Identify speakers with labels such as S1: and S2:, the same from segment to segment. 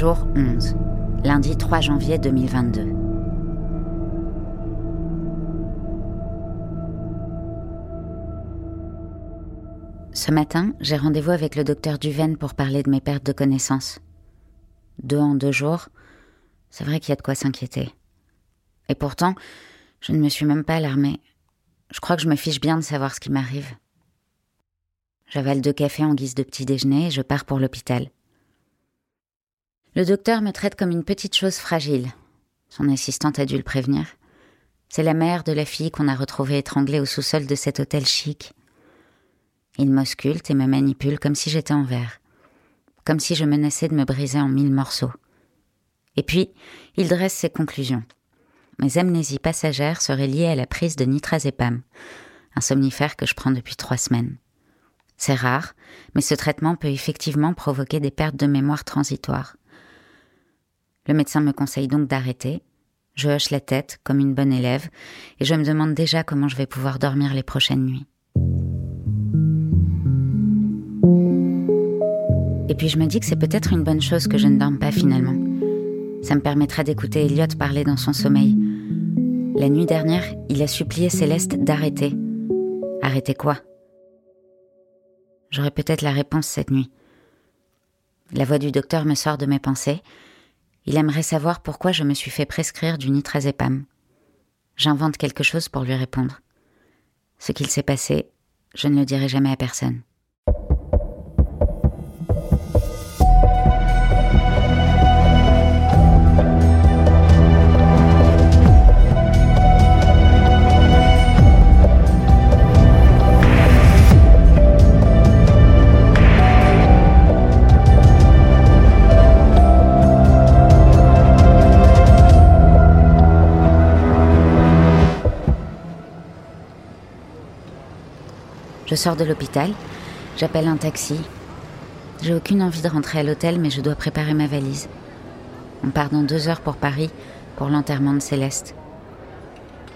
S1: Jour 11, lundi 3 janvier 2022. Ce matin, j'ai rendez-vous avec le docteur Duven pour parler de mes pertes de connaissances. Deux en deux jours, c'est vrai qu'il y a de quoi s'inquiéter. Et pourtant, je ne me suis même pas alarmée. Je crois que je me fiche bien de savoir ce qui m'arrive. J'avale deux cafés en guise de petit déjeuner et je pars pour l'hôpital. Le docteur me traite comme une petite chose fragile. Son assistante a dû le prévenir. C'est la mère de la fille qu'on a retrouvée étranglée au sous-sol de cet hôtel chic. Il m'ausculte et me manipule comme si j'étais en verre, comme si je menaçais de me briser en mille morceaux. Et puis, il dresse ses conclusions. Mes amnésies passagères seraient liées à la prise de nitrazépam, un somnifère que je prends depuis trois semaines. C'est rare, mais ce traitement peut effectivement provoquer des pertes de mémoire transitoires. Le médecin me conseille donc d'arrêter. Je hoche la tête comme une bonne élève et je me demande déjà comment je vais pouvoir dormir les prochaines nuits. Et puis je me dis que c'est peut-être une bonne chose que je ne dorme pas finalement. Ça me permettra d'écouter Elliot parler dans son sommeil. La nuit dernière, il a supplié Céleste d'arrêter. Arrêter quoi? J'aurai peut-être la réponse cette nuit. La voix du docteur me sort de mes pensées. Il aimerait savoir pourquoi je me suis fait prescrire du nitrazépam. J'invente quelque chose pour lui répondre. Ce qu'il s'est passé, je ne le dirai jamais à personne. Sors de l'hôpital, j'appelle un taxi. J'ai aucune envie de rentrer à l'hôtel, mais je dois préparer ma valise. On part dans deux heures pour Paris, pour l'enterrement de Céleste.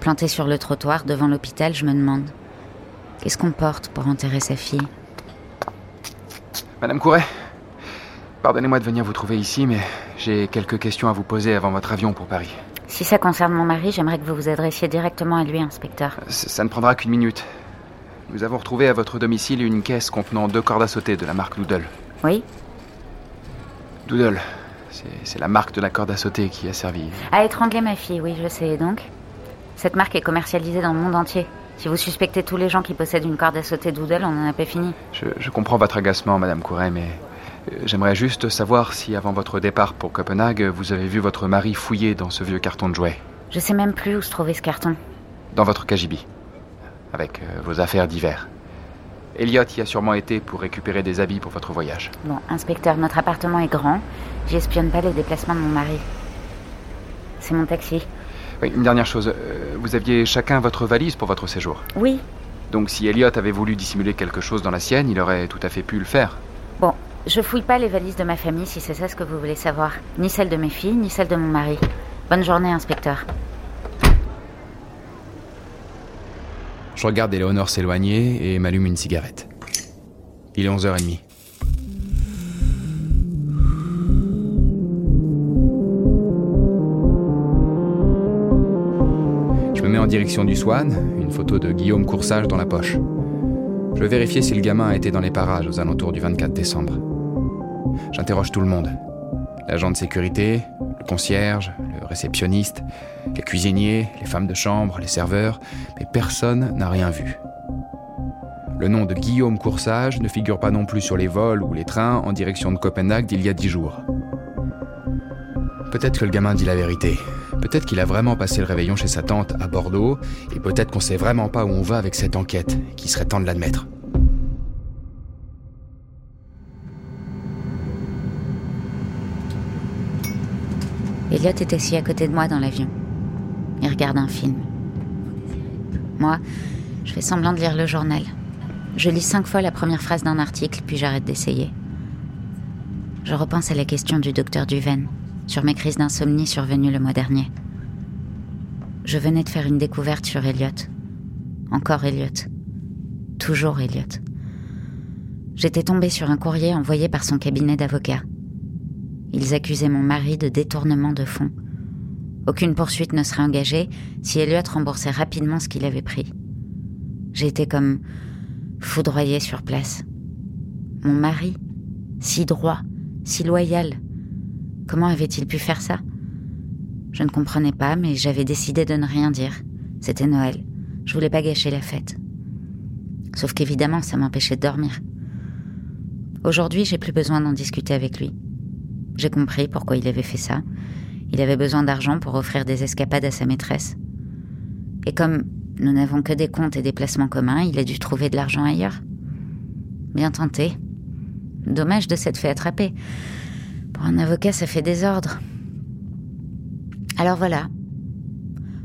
S1: Planté sur le trottoir devant l'hôpital, je me demande qu'est-ce qu'on porte pour enterrer sa fille?
S2: Madame Couret, pardonnez-moi de venir vous trouver ici, mais j'ai quelques questions à vous poser avant votre avion pour Paris.
S1: Si ça concerne mon mari, j'aimerais que vous vous adressiez directement à lui, inspecteur.
S2: Ça ne prendra qu'une minute. Nous avons retrouvé à votre domicile une caisse contenant deux cordes à sauter de la marque Doodle.
S1: Oui
S2: Doodle, c'est la marque de la corde à sauter qui a servi.
S1: À étrangler ma fille, oui, je sais. Donc Cette marque est commercialisée dans le monde entier. Si vous suspectez tous les gens qui possèdent une corde à sauter Doodle, on n'en a pas fini.
S2: Je, je comprends votre agacement, Madame Couret, mais euh, j'aimerais juste savoir si avant votre départ pour Copenhague, vous avez vu votre mari fouiller dans ce vieux carton de jouets,
S1: Je sais même plus où se trouvait ce carton.
S2: dans votre cagibi, avec euh, vos affaires d'hiver. Elliot y a sûrement été pour récupérer des habits pour votre voyage.
S1: Bon, inspecteur, notre appartement est grand. J'espionne pas les déplacements de mon mari. C'est mon taxi.
S2: Oui, une dernière chose, euh, vous aviez chacun votre valise pour votre séjour.
S1: Oui.
S2: Donc si Elliot avait voulu dissimuler quelque chose dans la sienne, il aurait tout à fait pu le faire.
S1: Bon, je fouille pas les valises de ma famille si c'est ça ce que vous voulez savoir. Ni celle de mes filles, ni celle de mon mari. Bonne journée, inspecteur.
S2: Je regarde Éléonore s'éloigner et m'allume une cigarette. Il est 11h30. Je me mets en direction du Swan, une photo de Guillaume Coursage dans la poche. Je veux vérifier si le gamin a été dans les parages aux alentours du 24 décembre. J'interroge tout le monde. L'agent de sécurité, le concierge, le réceptionniste, les cuisiniers, les femmes de chambre, les serveurs, mais personne n'a rien vu. Le nom de Guillaume Coursage ne figure pas non plus sur les vols ou les trains en direction de Copenhague d'il y a dix jours. Peut-être que le gamin dit la vérité. Peut-être qu'il a vraiment passé le réveillon chez sa tante à Bordeaux, et peut-être qu'on sait vraiment pas où on va avec cette enquête, qu'il serait temps de l'admettre.
S1: Elliot est assis à côté de moi dans l'avion. Il regarde un film. Moi, je fais semblant de lire le journal. Je lis cinq fois la première phrase d'un article, puis j'arrête d'essayer. Je repense à la question du docteur Duven sur mes crises d'insomnie survenues le mois dernier. Je venais de faire une découverte sur Elliot. Encore Elliot. Toujours Elliot. J'étais tombée sur un courrier envoyé par son cabinet d'avocats. Ils accusaient mon mari de détournement de fonds. Aucune poursuite ne serait engagée si Elliot remboursait rapidement ce qu'il avait pris. J'ai été comme foudroyée sur place. Mon mari, si droit, si loyal, comment avait-il pu faire ça? Je ne comprenais pas, mais j'avais décidé de ne rien dire. C'était Noël. Je voulais pas gâcher la fête. Sauf qu'évidemment, ça m'empêchait de dormir. Aujourd'hui, j'ai plus besoin d'en discuter avec lui. J'ai compris pourquoi il avait fait ça. Il avait besoin d'argent pour offrir des escapades à sa maîtresse. Et comme nous n'avons que des comptes et des placements communs, il a dû trouver de l'argent ailleurs. Bien tenté. Dommage de s'être fait attraper. Pour un avocat, ça fait désordre. Alors voilà.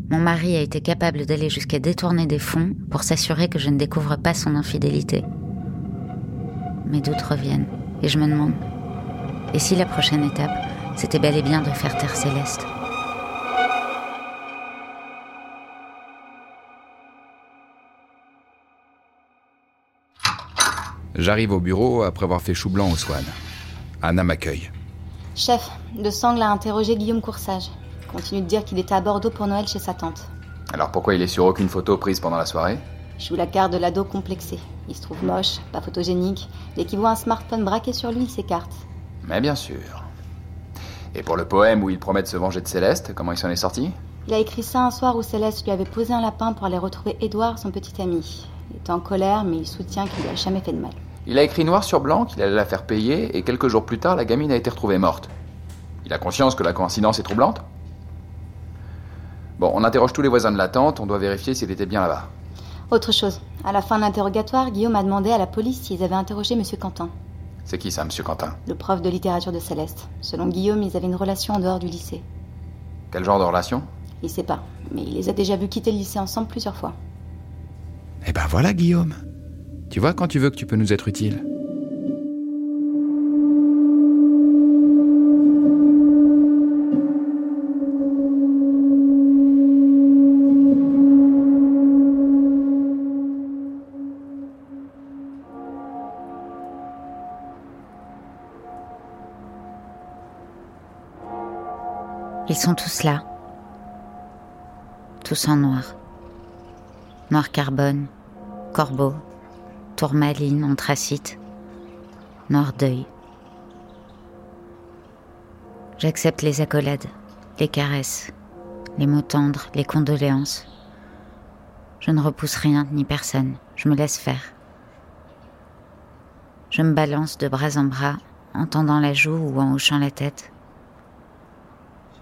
S1: Mon mari a été capable d'aller jusqu'à détourner des fonds pour s'assurer que je ne découvre pas son infidélité. Mes doutes reviennent et je me demande et si la prochaine étape, c'était bel et bien de faire Terre Céleste
S2: J'arrive au bureau après avoir fait chou blanc au Swan. Anna m'accueille.
S3: Chef, De Sangle a interrogé Guillaume Coursage. Il continue de dire qu'il était à Bordeaux pour Noël chez sa tante.
S2: Alors pourquoi il est sur aucune photo prise pendant la soirée?
S3: Je joue la carte de l'ado complexé. Il se trouve moche, pas photogénique. Dès qu'il voit un smartphone braqué sur lui, il s'écarte.
S2: Mais bien sûr. Et pour le poème où il promet de se venger de Céleste, comment il s'en est sorti?
S3: Il a écrit ça un soir où Céleste lui avait posé un lapin pour aller retrouver Édouard, son petit ami. Il est en colère, mais il soutient qu'il lui a jamais fait de mal.
S2: Il a écrit noir sur blanc qu'il allait la faire payer, et quelques jours plus tard, la gamine a été retrouvée morte. Il a conscience que la coïncidence est troublante? Bon, on interroge tous les voisins de la tente, on doit vérifier s'il était bien là-bas.
S3: Autre chose, à la fin de l'interrogatoire, Guillaume a demandé à la police s'ils avaient interrogé Monsieur Quentin.
S2: C'est qui ça, monsieur Quentin
S3: Le prof de littérature de Céleste. Selon Guillaume, ils avaient une relation en dehors du lycée.
S2: Quel genre de relation
S3: Il sait pas, mais il les a déjà vus quitter le lycée ensemble plusieurs fois.
S2: Eh ben voilà, Guillaume. Tu vois quand tu veux que tu peux nous être utile.
S1: Ils sont tous là. Tous en noir. Noir carbone, corbeau, tourmaline, anthracite, noir deuil. J'accepte les accolades, les caresses, les mots tendres, les condoléances. Je ne repousse rien ni personne, je me laisse faire. Je me balance de bras en bras, en tendant la joue ou en hochant la tête.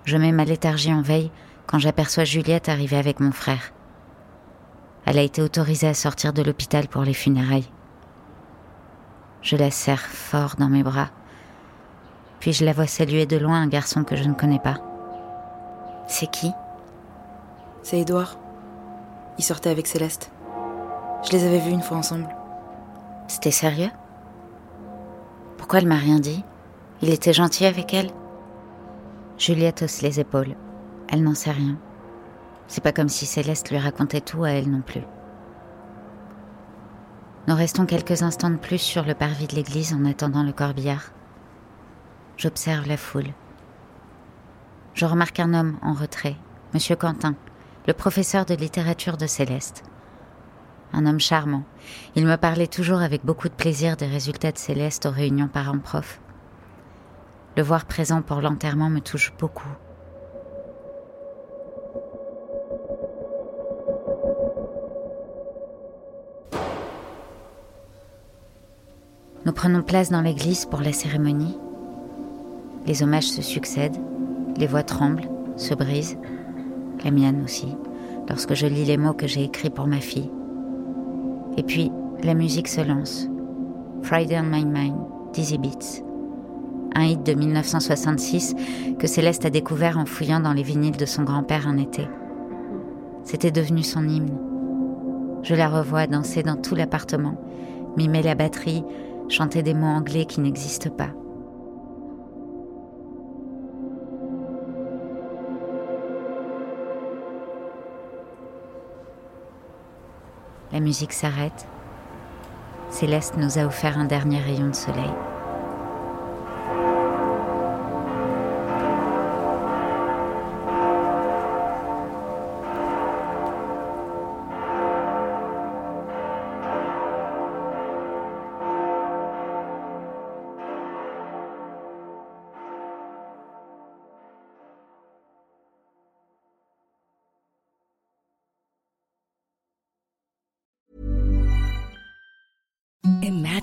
S1: Je mets ma léthargie en veille quand j'aperçois Juliette arriver avec mon frère. Elle a été autorisée à sortir de l'hôpital pour les funérailles. Je la serre fort dans mes bras, puis je la vois saluer de loin un garçon que je ne connais pas. C'est qui?
S4: C'est Édouard. Il sortait avec Céleste. Je les avais vus une fois ensemble.
S1: C'était sérieux? Pourquoi elle m'a rien dit? Il était gentil avec elle? Juliette hausse les épaules. Elle n'en sait rien. C'est pas comme si Céleste lui racontait tout à elle non plus. Nous restons quelques instants de plus sur le parvis de l'église en attendant le corbillard. J'observe la foule. Je remarque un homme en retrait, Monsieur Quentin, le professeur de littérature de Céleste. Un homme charmant. Il me parlait toujours avec beaucoup de plaisir des résultats de Céleste aux réunions parents-prof. Le voir présent pour l'enterrement me touche beaucoup. Nous prenons place dans l'église pour la cérémonie. Les hommages se succèdent, les voix tremblent, se brise, la mienne aussi, lorsque je lis les mots que j'ai écrits pour ma fille. Et puis, la musique se lance. Friday on My Mind, Dizzy Beats. Un hit de 1966 que Céleste a découvert en fouillant dans les vinyles de son grand-père un été. C'était devenu son hymne. Je la revois danser dans tout l'appartement, mimer la batterie, chanter des mots anglais qui n'existent pas. La musique s'arrête. Céleste nous a offert un dernier rayon de soleil.